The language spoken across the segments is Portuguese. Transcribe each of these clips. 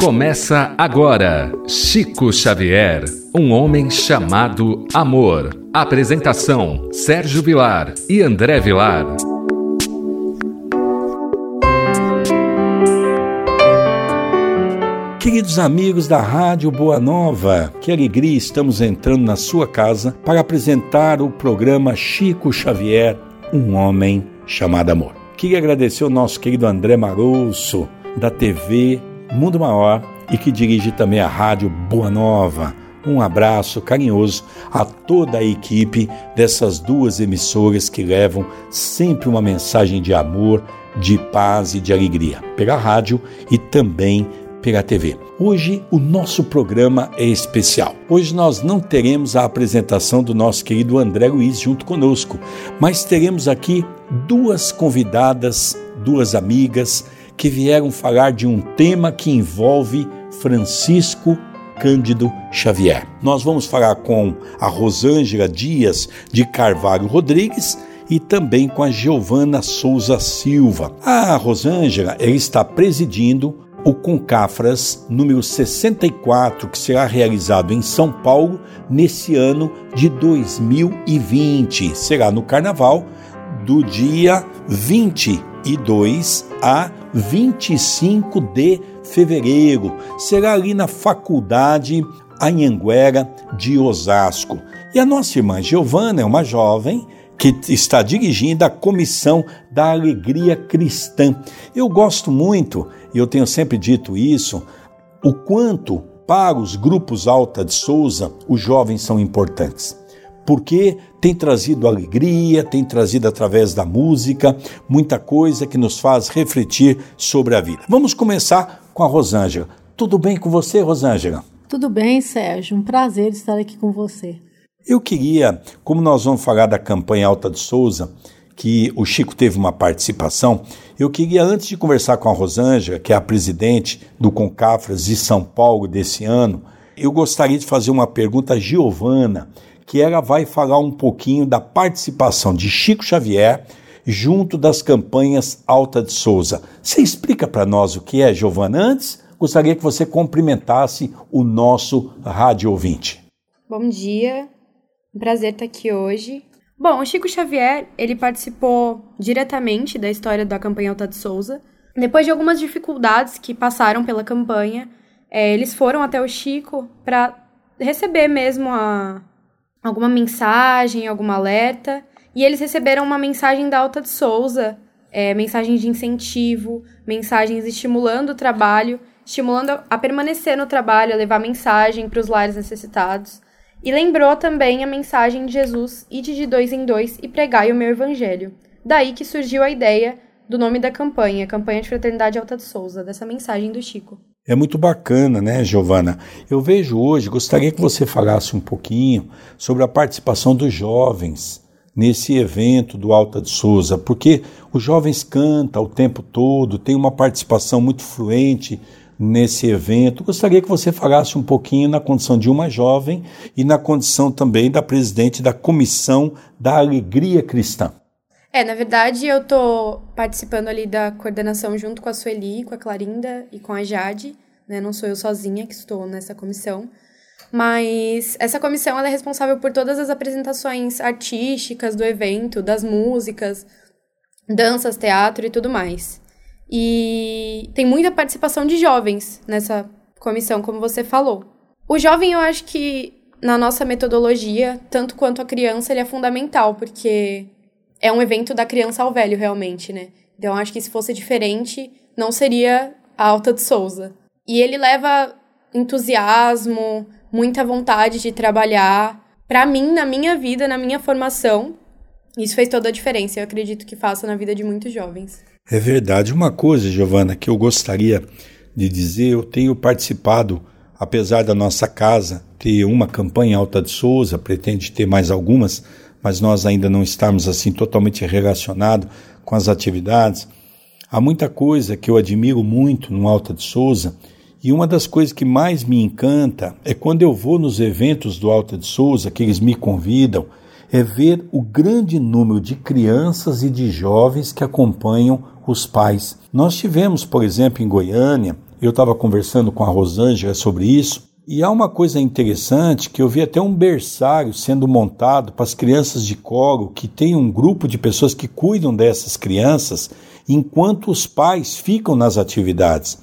Começa agora Chico Xavier, um homem chamado amor. Apresentação: Sérgio Vilar e André Vilar. Queridos amigos da Rádio Boa Nova, que alegria estamos entrando na sua casa para apresentar o programa Chico Xavier, um homem chamado amor. Queria agradecer ao nosso querido André Marosso, da TV Mundo Maior e que dirige também a Rádio Boa Nova. Um abraço carinhoso a toda a equipe dessas duas emissoras que levam sempre uma mensagem de amor, de paz e de alegria pela rádio e também pela TV. Hoje o nosso programa é especial. Hoje nós não teremos a apresentação do nosso querido André Luiz junto conosco, mas teremos aqui duas convidadas, duas amigas que vieram falar de um tema que envolve Francisco Cândido Xavier. Nós vamos falar com a Rosângela Dias de Carvalho Rodrigues e também com a Giovana Souza Silva. A Rosângela ela está presidindo o Concafras número 64, que será realizado em São Paulo nesse ano de 2020. Será no Carnaval do dia 22 a 25 de fevereiro. Será ali na Faculdade Anhanguera de Osasco. E a nossa irmã Giovana é uma jovem que está dirigindo a Comissão da Alegria Cristã. Eu gosto muito, e eu tenho sempre dito isso, o quanto para os grupos Alta de Souza os jovens são importantes porque tem trazido alegria, tem trazido através da música muita coisa que nos faz refletir sobre a vida. Vamos começar com a Rosângela. Tudo bem com você, Rosângela? Tudo bem, Sérgio. Um prazer estar aqui com você. Eu queria, como nós vamos falar da campanha Alta de Souza, que o Chico teve uma participação, eu queria, antes de conversar com a Rosângela, que é a presidente do Concafras de São Paulo desse ano, eu gostaria de fazer uma pergunta a Giovana, que ela vai falar um pouquinho da participação de Chico Xavier junto das campanhas Alta de Souza. Você explica para nós o que é, Giovana? Antes, gostaria que você cumprimentasse o nosso rádio ouvinte. Bom dia, um prazer estar aqui hoje. Bom, o Chico Xavier, ele participou diretamente da história da campanha Alta de Souza. Depois de algumas dificuldades que passaram pela campanha, é, eles foram até o Chico para receber mesmo a, alguma mensagem, algum alerta. E eles receberam uma mensagem da Alta de Souza, é, mensagens de incentivo, mensagens estimulando o trabalho, estimulando a permanecer no trabalho, a levar mensagem para os lares necessitados. E lembrou também a mensagem de Jesus, ide de dois em dois e pregai o meu evangelho. Daí que surgiu a ideia do nome da campanha, Campanha de Fraternidade Alta de Souza, dessa mensagem do Chico. É muito bacana, né, Giovana? Eu vejo hoje, gostaria que você falasse um pouquinho sobre a participação dos jovens nesse evento do Alta de Souza, porque os jovens cantam o tempo todo, tem uma participação muito fluente nesse evento. Gostaria que você falasse um pouquinho na condição de uma jovem e na condição também da presidente da Comissão da Alegria Cristã. É, na verdade, eu tô participando ali da coordenação junto com a Sueli, com a Clarinda e com a Jade, né? Não sou eu sozinha que estou nessa comissão. Mas essa comissão é responsável por todas as apresentações artísticas do evento, das músicas, danças, teatro e tudo mais. E tem muita participação de jovens nessa comissão, como você falou. O jovem, eu acho que na nossa metodologia, tanto quanto a criança, ele é fundamental, porque é um evento da criança ao velho, realmente, né? Então, acho que se fosse diferente, não seria a Alta de Souza. E ele leva entusiasmo, muita vontade de trabalhar. Para mim, na minha vida, na minha formação, isso fez toda a diferença. Eu acredito que faça na vida de muitos jovens. É verdade. Uma coisa, Giovana, que eu gostaria de dizer, eu tenho participado, apesar da nossa casa ter uma campanha Alta de Souza, pretende ter mais algumas, mas nós ainda não estamos assim totalmente relacionados com as atividades. Há muita coisa que eu admiro muito no Alta de Souza, e uma das coisas que mais me encanta é quando eu vou nos eventos do Alta de Souza, que eles me convidam, é ver o grande número de crianças e de jovens que acompanham os pais. Nós tivemos, por exemplo, em Goiânia, eu estava conversando com a Rosângela sobre isso, e há uma coisa interessante que eu vi até um berçário sendo montado para as crianças de coro, que tem um grupo de pessoas que cuidam dessas crianças, enquanto os pais ficam nas atividades.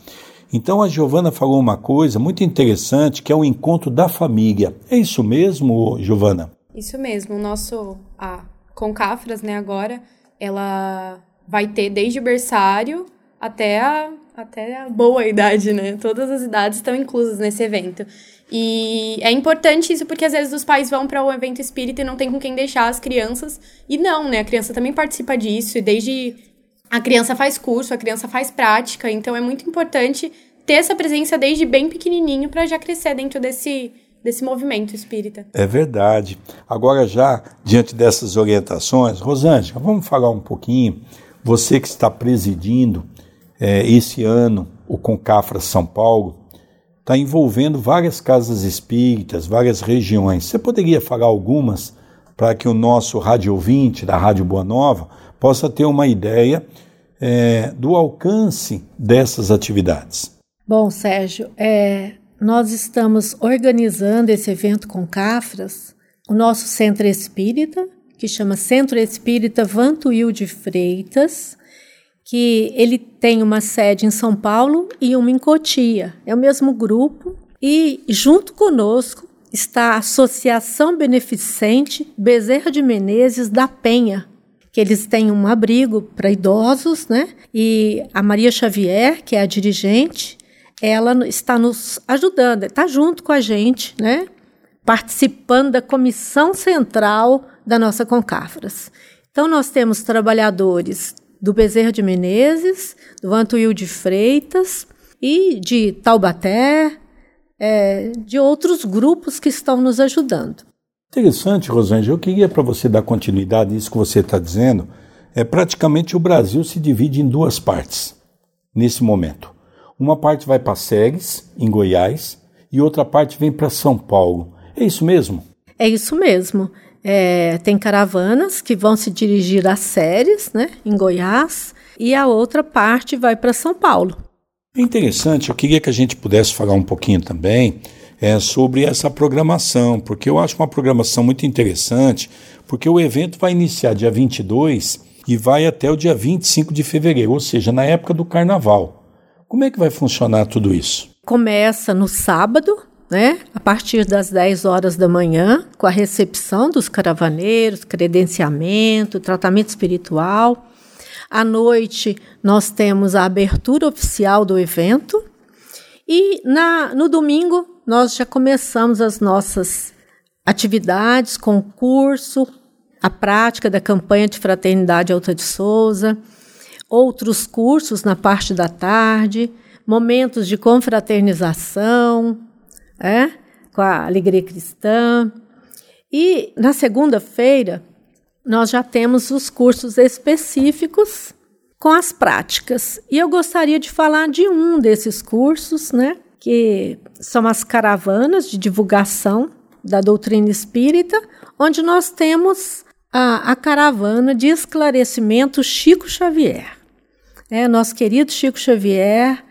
Então a Giovana falou uma coisa muito interessante, que é o encontro da família. É isso mesmo, Giovana? Isso mesmo. O nosso a Concafras, né, agora, ela vai ter desde berçário até a até a boa idade, né? Todas as idades estão inclusas nesse evento. E é importante isso porque às vezes os pais vão para o um evento espírita e não tem com quem deixar as crianças. E não, né? A criança também participa disso e desde a criança faz curso, a criança faz prática, então é muito importante ter essa presença desde bem pequenininho para já crescer dentro desse desse movimento espírita. É verdade. Agora já diante dessas orientações, Rosângela, vamos falar um pouquinho. Você que está presidindo é, esse ano o Concafra São Paulo está envolvendo várias casas espíritas, várias regiões. Você poderia falar algumas para que o nosso rádio ouvinte da Rádio Boa Nova possa ter uma ideia é, do alcance dessas atividades? Bom, Sérgio, é, nós estamos organizando esse evento com Cafras, o nosso centro espírita, que chama Centro Espírita Vantuil de Freitas, que ele tem uma sede em São Paulo e uma em Cotia. É o mesmo grupo e junto conosco está a Associação Beneficente Bezerra de Menezes da Penha, que eles têm um abrigo para idosos, né? E a Maria Xavier, que é a dirigente, ela está nos ajudando, está junto com a gente, né? Participando da comissão central da nossa Concafras. Então, nós temos trabalhadores do Bezerra de Menezes, do Antuil de Freitas e de Taubaté, é, de outros grupos que estão nos ajudando. Interessante, Rosângela. Eu queria para você dar continuidade nisso que você está dizendo. É praticamente o Brasil se divide em duas partes nesse momento. Uma parte vai para Séries, em Goiás, e outra parte vem para São Paulo. É isso mesmo? É isso mesmo. É, tem caravanas que vão se dirigir a Séries, né, em Goiás, e a outra parte vai para São Paulo. É interessante, eu queria que a gente pudesse falar um pouquinho também é, sobre essa programação, porque eu acho uma programação muito interessante, porque o evento vai iniciar dia 22 e vai até o dia 25 de fevereiro, ou seja, na época do carnaval. Como é que vai funcionar tudo isso? Começa no sábado, né, a partir das 10 horas da manhã, com a recepção dos caravaneiros, credenciamento, tratamento espiritual. À noite, nós temos a abertura oficial do evento. E na, no domingo, nós já começamos as nossas atividades, concurso, a prática da campanha de Fraternidade Alta de Souza, outros cursos na parte da tarde, momentos de confraternização, é? com a alegria cristã. E na segunda-feira, nós já temos os cursos específicos com as práticas. E eu gostaria de falar de um desses cursos, né, que são as caravanas de divulgação da doutrina espírita, onde nós temos a, a caravana de esclarecimento Chico Xavier. É, nosso querido Chico Xavier,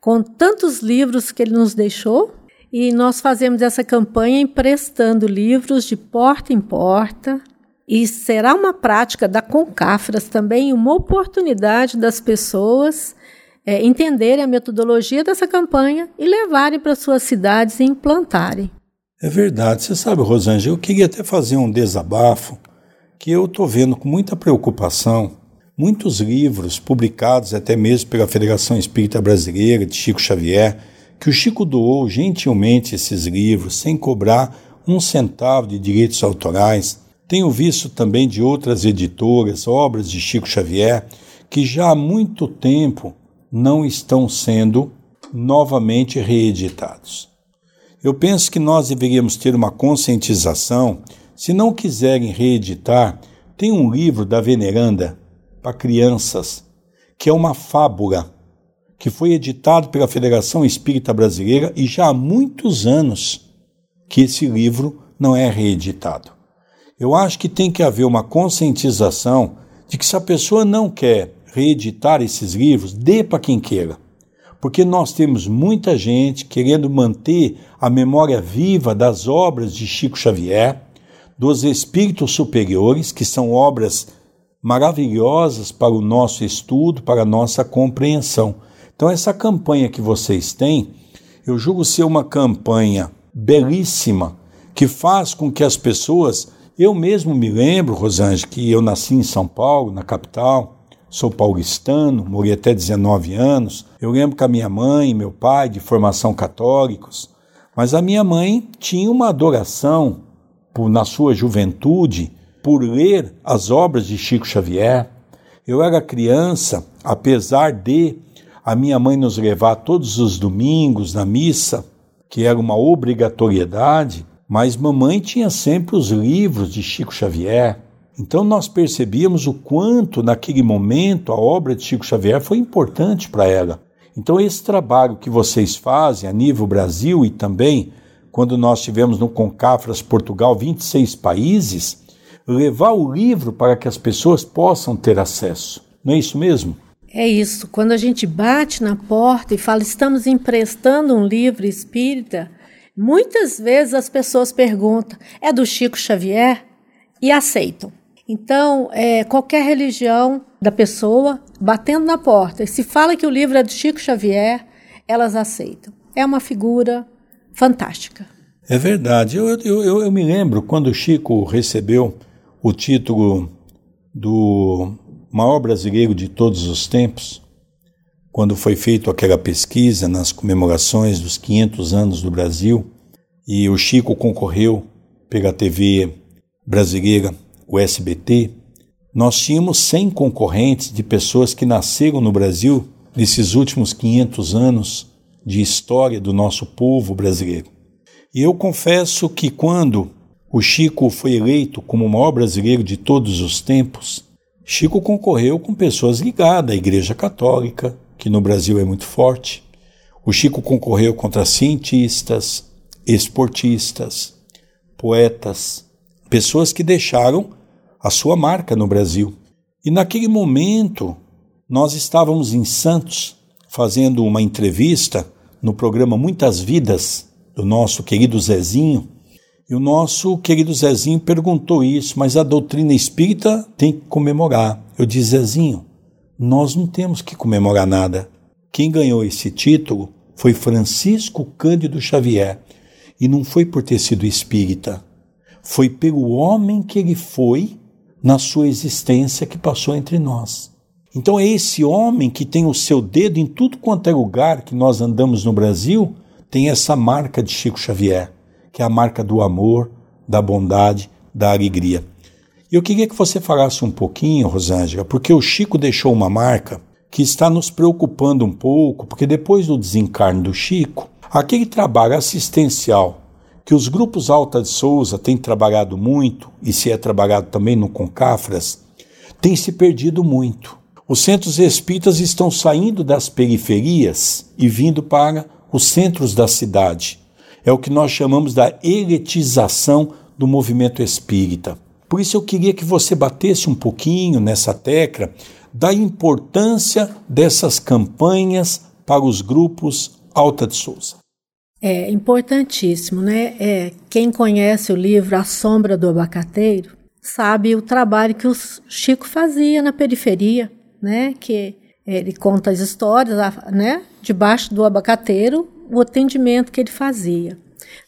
com tantos livros que ele nos deixou, e nós fazemos essa campanha emprestando livros de porta em porta. E será uma prática da Concafras também, uma oportunidade das pessoas é, entenderem a metodologia dessa campanha e levarem para suas cidades e implantarem. É verdade. Você sabe, Rosângela, eu queria até fazer um desabafo que eu estou vendo com muita preocupação muitos livros publicados até mesmo pela Federação Espírita Brasileira de Chico Xavier que o Chico doou gentilmente esses livros sem cobrar um centavo de direitos autorais. Tenho visto também de outras editoras obras de Chico Xavier que já há muito tempo não estão sendo novamente reeditados. Eu penso que nós deveríamos ter uma conscientização. Se não quiserem reeditar, tem um livro da Veneranda para crianças, que é uma fábula que foi editado pela Federação Espírita Brasileira e já há muitos anos que esse livro não é reeditado. Eu acho que tem que haver uma conscientização de que se a pessoa não quer reeditar esses livros, dê para quem queira. porque nós temos muita gente querendo manter a memória viva das obras de Chico Xavier, dos espíritos superiores, que são obras maravilhosas para o nosso estudo, para a nossa compreensão. Então, essa campanha que vocês têm, eu julgo ser uma campanha belíssima que faz com que as pessoas. Eu mesmo me lembro, Rosângela, que eu nasci em São Paulo, na capital, sou paulistano, morei até 19 anos. Eu lembro que a minha mãe e meu pai, de formação católicos, mas a minha mãe tinha uma adoração por, na sua juventude por ler as obras de Chico Xavier. Eu era criança, apesar de a minha mãe nos levar todos os domingos na missa, que era uma obrigatoriedade, mas mamãe tinha sempre os livros de Chico Xavier. Então nós percebíamos o quanto, naquele momento, a obra de Chico Xavier foi importante para ela. Então, esse trabalho que vocês fazem a nível Brasil e também quando nós tivemos no Concafras Portugal 26 países, levar o livro para que as pessoas possam ter acesso. Não é isso mesmo? É isso. Quando a gente bate na porta e fala, estamos emprestando um livro espírita, muitas vezes as pessoas perguntam, é do Chico Xavier? E aceitam. Então, é, qualquer religião da pessoa, batendo na porta, e se fala que o livro é do Chico Xavier, elas aceitam. É uma figura fantástica. É verdade. Eu, eu, eu, eu me lembro quando o Chico recebeu o título do maior brasileiro de todos os tempos, quando foi feita aquela pesquisa nas comemorações dos 500 anos do Brasil, e o Chico concorreu pela TV brasileira o SBT, nós tínhamos 100 concorrentes de pessoas que nasceram no Brasil nesses últimos 500 anos de história do nosso povo brasileiro. E eu confesso que quando o Chico foi eleito como o maior brasileiro de todos os tempos, Chico concorreu com pessoas ligadas à Igreja Católica, que no Brasil é muito forte. O Chico concorreu contra cientistas, esportistas, poetas, pessoas que deixaram a sua marca no Brasil. E naquele momento, nós estávamos em Santos fazendo uma entrevista no programa Muitas Vidas do nosso querido Zezinho. E o nosso querido Zezinho perguntou isso, mas a doutrina espírita tem que comemorar. Eu disse, Zezinho, nós não temos que comemorar nada. Quem ganhou esse título foi Francisco Cândido Xavier. E não foi por ter sido espírita, foi pelo homem que ele foi na sua existência que passou entre nós. Então é esse homem que tem o seu dedo em tudo quanto é lugar que nós andamos no Brasil, tem essa marca de Chico Xavier, que é a marca do amor, da bondade, da alegria. E eu queria que você falasse um pouquinho, Rosângela, porque o Chico deixou uma marca que está nos preocupando um pouco, porque depois do desencarne do Chico, aquele trabalho assistencial que os grupos Alta de Souza têm trabalhado muito, e se é trabalhado também no Concafras, tem se perdido muito. Os centros espíritas estão saindo das periferias e vindo para os centros da cidade. É o que nós chamamos da elitização do movimento espírita. Por isso eu queria que você batesse um pouquinho nessa tecla da importância dessas campanhas para os grupos Alta de Souza. É importantíssimo, né? É, quem conhece o livro A Sombra do Abacateiro sabe o trabalho que o Chico fazia na periferia, né? Que ele conta as histórias, né? Debaixo do abacateiro, o atendimento que ele fazia.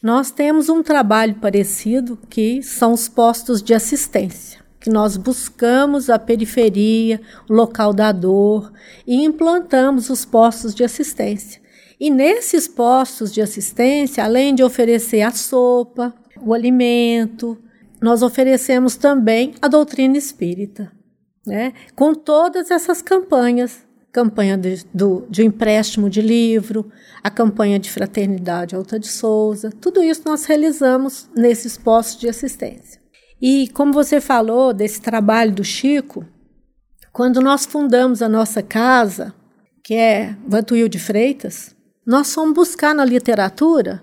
Nós temos um trabalho parecido que são os postos de assistência, que nós buscamos a periferia, o local da dor e implantamos os postos de assistência. E nesses postos de assistência, além de oferecer a sopa, o alimento, nós oferecemos também a doutrina espírita, né? com todas essas campanhas campanha de, do, de empréstimo de livro, a campanha de fraternidade Alta de Souza, tudo isso nós realizamos nesses postos de assistência. E como você falou desse trabalho do Chico, quando nós fundamos a nossa casa, que é Vantuil de Freitas, nós fomos buscar na literatura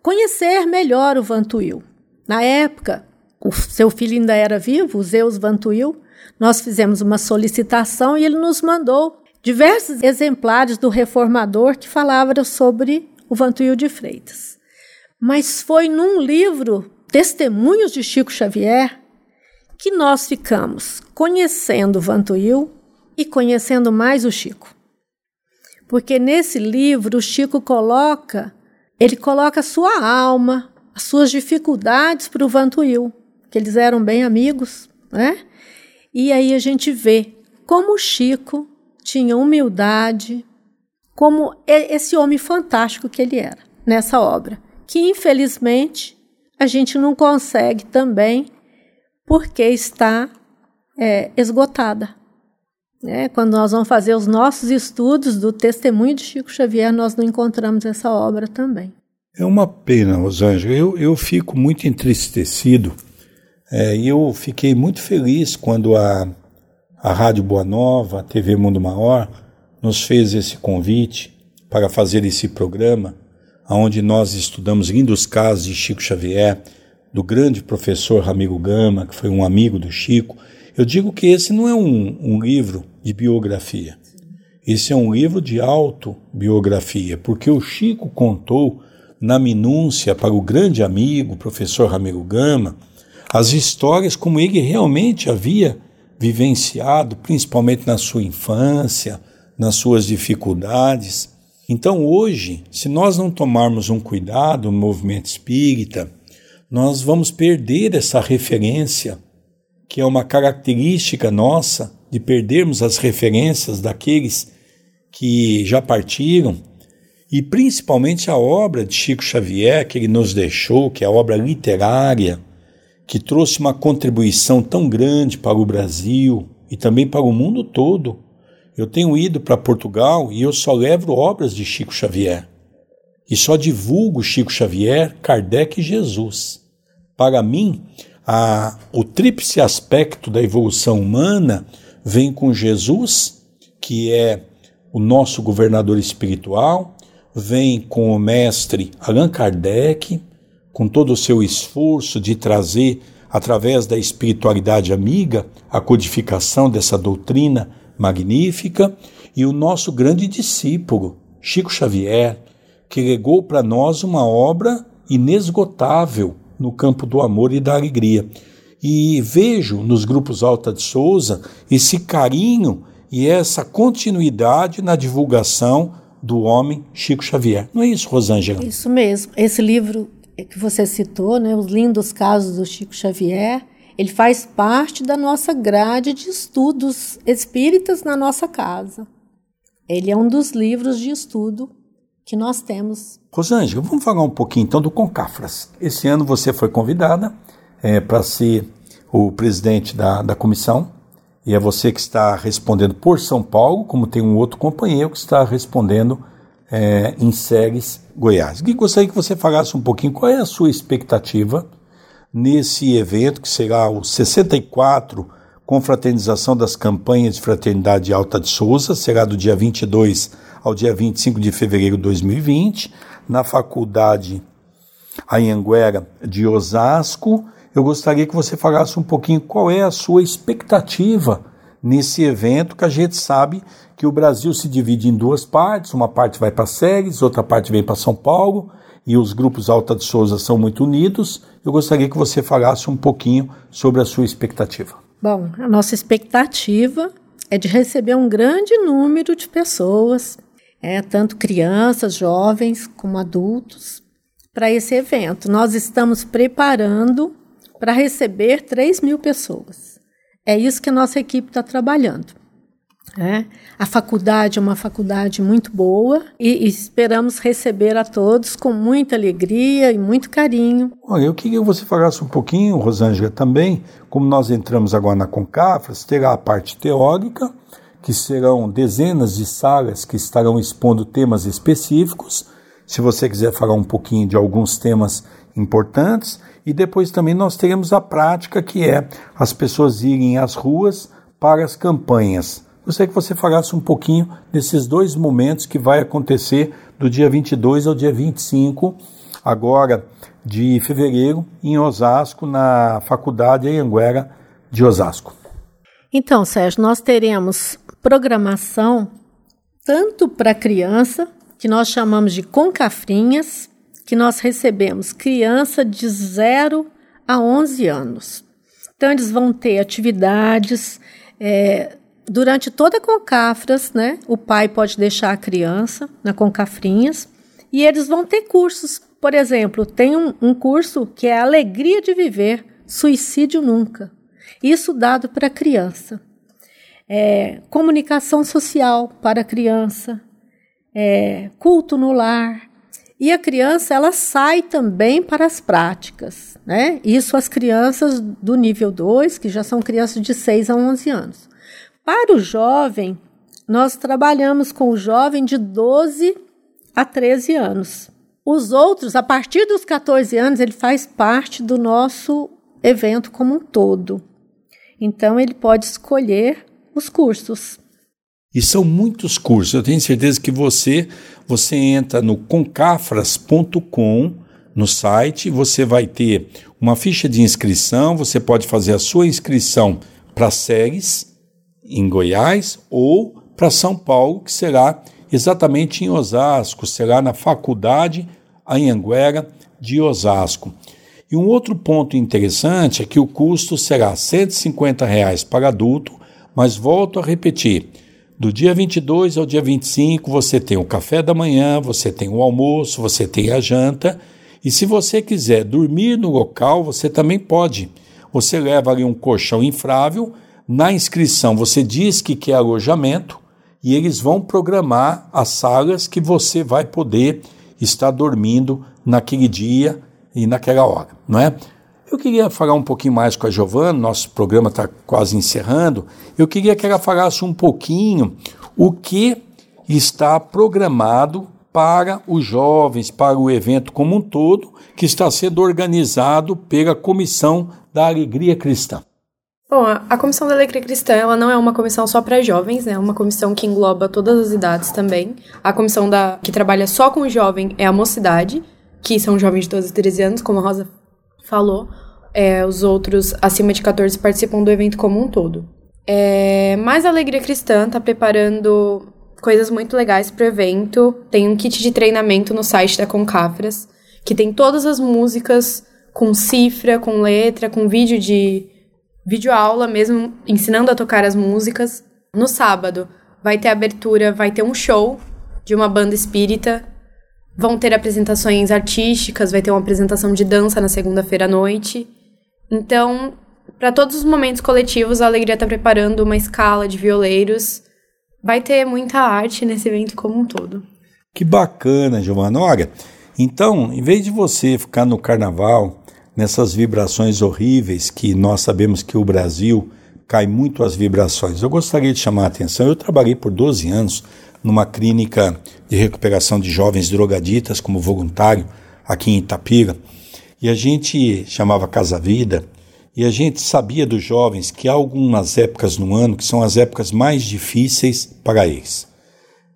conhecer melhor o Vantuil. Na época, o seu filho ainda era vivo, o Zeus Vantuil, nós fizemos uma solicitação e ele nos mandou diversos exemplares do Reformador que falavam sobre o Vantuil de Freitas. Mas foi num livro, Testemunhos de Chico Xavier, que nós ficamos conhecendo o Vantuil e conhecendo mais o Chico. Porque nesse livro o Chico coloca, ele coloca a sua alma, as suas dificuldades para o Vantuil, que eles eram bem amigos, né? E aí a gente vê como o Chico tinha humildade, como esse homem fantástico que ele era nessa obra que infelizmente a gente não consegue também porque está é, esgotada. É, quando nós vamos fazer os nossos estudos do testemunho de Chico Xavier, nós não encontramos essa obra também. É uma pena, Rosângela. Eu, eu fico muito entristecido é, eu fiquei muito feliz quando a, a Rádio Boa Nova, a TV Mundo Maior, nos fez esse convite para fazer esse programa onde nós estudamos lindos casos de Chico Xavier, do grande professor Ramiro Gama, que foi um amigo do Chico. Eu digo que esse não é um, um livro de biografia. Esse é um livro de autobiografia, porque o Chico contou na minúcia para o grande amigo, professor Ramiro Gama, as histórias como ele realmente havia vivenciado, principalmente na sua infância, nas suas dificuldades. Então, hoje, se nós não tomarmos um cuidado no movimento espírita, nós vamos perder essa referência, que é uma característica nossa de perdermos as referências daqueles que já partiram, e principalmente a obra de Chico Xavier que ele nos deixou, que é a obra literária, que trouxe uma contribuição tão grande para o Brasil e também para o mundo todo. Eu tenho ido para Portugal e eu só levo obras de Chico Xavier. E só divulgo Chico Xavier, Kardec e Jesus. Para mim, a, o tríplice aspecto da evolução humana vem com Jesus, que é o nosso governador espiritual, vem com o mestre Allan Kardec, com todo o seu esforço de trazer, através da espiritualidade amiga, a codificação dessa doutrina magnífica, e o nosso grande discípulo, Chico Xavier, que legou para nós uma obra inesgotável no campo do amor e da alegria. E vejo nos grupos Alta de Souza esse carinho e essa continuidade na divulgação do homem Chico Xavier. Não é isso, Rosângela? Isso mesmo. Esse livro que você citou, né, Os Lindos Casos do Chico Xavier, ele faz parte da nossa grade de estudos espíritas na nossa casa. Ele é um dos livros de estudo que nós temos. Rosângela, vamos falar um pouquinho então do Concafras. Esse ano você foi convidada é, para ser o presidente da, da comissão e é você que está respondendo por São Paulo, como tem um outro companheiro que está respondendo é, em Séries Goiás. Gostaria que você falasse um pouquinho qual é a sua expectativa nesse evento, que será o 64 Confraternização das Campanhas de Fraternidade Alta de Souza, será do dia 22 ao dia 25 de fevereiro de 2020, na Faculdade Anhanguera de Osasco. Eu gostaria que você falasse um pouquinho qual é a sua expectativa nesse evento, que a gente sabe que o Brasil se divide em duas partes, uma parte vai para Séries, outra parte vem para São Paulo, e os grupos Alta de Souza são muito unidos. Eu gostaria que você falasse um pouquinho sobre a sua expectativa. Bom, a nossa expectativa é de receber um grande número de pessoas, é, tanto crianças, jovens como adultos, para esse evento. Nós estamos preparando para receber 3 mil pessoas. É isso que a nossa equipe está trabalhando. É. A faculdade é uma faculdade muito boa e, e, esperamos receber a todos com muita alegria e muito carinho. Olha, eu queria que você falasse um pouquinho, Rosângela, também, como nós entramos agora na Concafras, terá a parte teórica, que serão dezenas de salas que estarão expondo temas específicos. Se você quiser falar um pouquinho de alguns temas importantes, e depois também nós teremos a prática, que é as pessoas irem às ruas para as campanhas gostaria que você falasse um pouquinho desses dois momentos que vai acontecer do dia 22 ao dia 25, agora de fevereiro, em Osasco, na Faculdade Anhanguera de Osasco. Então, Sérgio, nós teremos programação tanto para criança, que nós chamamos de concafrinhas, que nós recebemos criança de 0 a 11 anos. Então, eles vão ter atividades. É, durante toda a Concafras, né, o pai pode deixar a criança na Concafrinhas e eles vão ter cursos. Por exemplo, tem um, um curso que é Alegria de Viver, Suicídio Nunca. Isso dado para criança. É, comunicação social para a criança, é, culto no lar. E a criança ela sai também para as práticas. Né? Isso as crianças do nível 2, que já são crianças de 6 a 11 anos. Para o jovem, nós trabalhamos com o jovem de 12 a 13 anos. Os outros, a partir dos 14 anos, ele faz parte do nosso evento como um todo. Então, ele pode escolher os cursos. E são muitos cursos. Eu tenho certeza que você, você entra no concafras.com no site, você vai ter uma ficha de inscrição, você pode fazer a sua inscrição para SEGS em Goiás ou para São Paulo, que será exatamente em Osasco, será na Faculdade Anhanguera de Osasco. E um outro ponto interessante é que o custo será 150 reais para adulto, mas volto a repetir, do dia 22 ao dia 25 você tem o café da manhã, você tem o almoço, você tem a janta, e se você quiser dormir no local, você também pode. Você leva ali um colchão infrável, na inscrição você diz que quer alojamento, e eles vão programar as salas que você vai poder estar dormindo naquele dia e naquela hora, não é? Eu queria falar um pouquinho mais com a Giovana, nosso programa está quase encerrando. Eu queria que ela falasse um pouquinho o que está programado para os jovens, para o evento como um todo, que está sendo organizado pela Comissão da Alegria Cristã. Bom, a Comissão da Alegria Cristã ela não é uma comissão só para jovens, né? É uma comissão que engloba todas as idades também. A comissão da, que trabalha só com o jovem é a Mocidade, que são jovens de 12 a 13 anos, como a Rosa falou. É, os outros acima de 14 participam do evento como um todo. É, mas a Alegria Cristã está preparando coisas muito legais para o evento. Tem um kit de treinamento no site da Concafras, que tem todas as músicas com cifra, com letra, com vídeo de vídeo aula mesmo, ensinando a tocar as músicas. No sábado vai ter abertura, vai ter um show de uma banda espírita. Vão ter apresentações artísticas, vai ter uma apresentação de dança na segunda-feira à noite. Então, para todos os momentos coletivos, a Alegria está preparando uma escala de violeiros. Vai ter muita arte nesse evento como um todo. Que bacana, Giovana. Olha, então, em vez de você ficar no carnaval nessas vibrações horríveis que nós sabemos que o Brasil cai muito as vibrações. Eu gostaria de chamar a atenção. Eu trabalhei por 12 anos numa clínica de recuperação de jovens drogaditas como voluntário aqui em Itapira. E a gente chamava Casa Vida e a gente sabia dos jovens que há algumas épocas no ano que são as épocas mais difíceis para eles.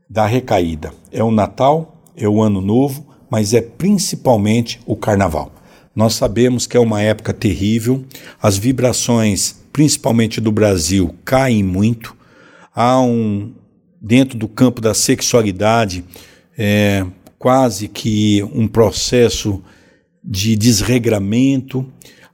Da recaída. É o Natal, é o Ano Novo, mas é principalmente o Carnaval. Nós sabemos que é uma época terrível, as vibrações, principalmente do Brasil, caem muito. Há um, dentro do campo da sexualidade, é, quase que um processo de desregramento.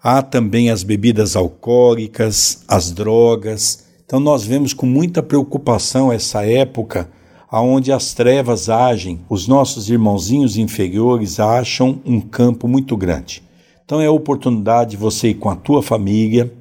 Há também as bebidas alcoólicas, as drogas. Então nós vemos com muita preocupação essa época aonde as trevas agem, os nossos irmãozinhos inferiores acham um campo muito grande. Então é a oportunidade de você ir com a tua família,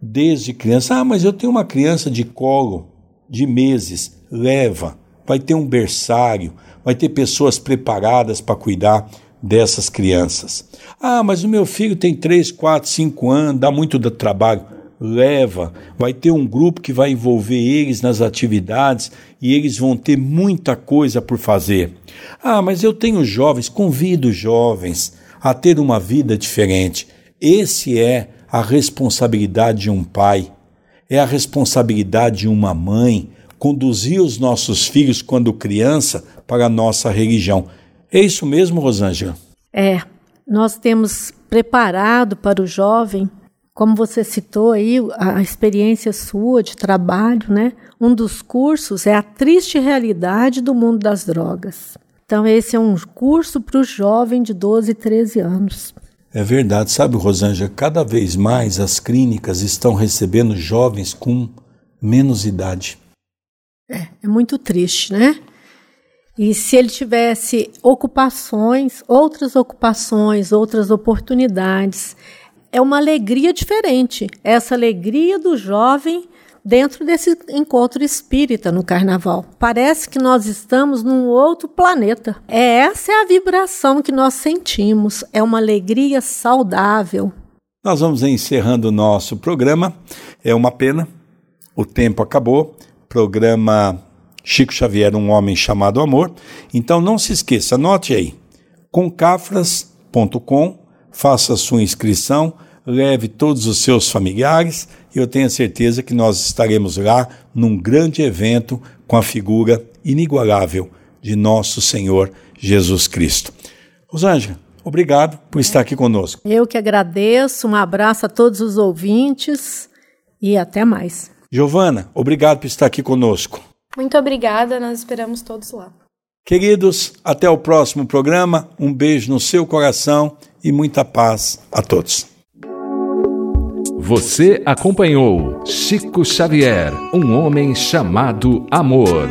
desde criança. Ah, mas eu tenho uma criança de colo, de meses. Leva. Vai ter um berçário, vai ter pessoas preparadas para cuidar dessas crianças. Ah, mas o meu filho tem 3, 4, 5 anos, dá muito trabalho. Leva, vai ter um grupo que vai envolver eles nas atividades e eles vão ter muita coisa por fazer. Ah, mas eu tenho jovens, convido jovens a ter uma vida diferente. Esse é a responsabilidade de um pai, é a responsabilidade de uma mãe conduzir os nossos filhos quando criança para a nossa religião. É isso mesmo, Rosângela? É. Nós temos preparado para o jovem Como você citou aí, a experiência sua de trabalho, né? Um dos cursos é a triste realidade do mundo das drogas. Então, esse é um curso para o jovem de 12, 13 anos. É verdade, sabe, Rosângela, cada vez mais as clínicas estão recebendo jovens com menos idade. É, é muito triste, né? E se ele tivesse ocupações, outras ocupações, outras oportunidades, é uma alegria diferente. Essa alegria do jovem dentro desse encontro espírita no carnaval. Parece que nós estamos num outro planeta. É essa é a vibração que nós sentimos, é uma alegria saudável. Nós vamos encerrando o nosso programa. É uma pena, o tempo acabou. Programa Chico Xavier, um homem chamado amor. Então não se esqueça, anote aí. concafras.com, faça sua inscrição leve todos os seus familiares e eu tenho certeza que nós estaremos lá num grande evento com a figura inigualável de nosso Senhor Jesus Cristo. Rosângela, obrigado por estar aqui conosco. Eu que agradeço, um abraço a todos os ouvintes e até mais. Giovana, obrigado por estar aqui conosco. Muito obrigada, nós esperamos todos lá. Queridos, até o próximo programa. Um beijo no seu coração e muita paz a todos. Você acompanhou Chico Xavier, um homem chamado Amor.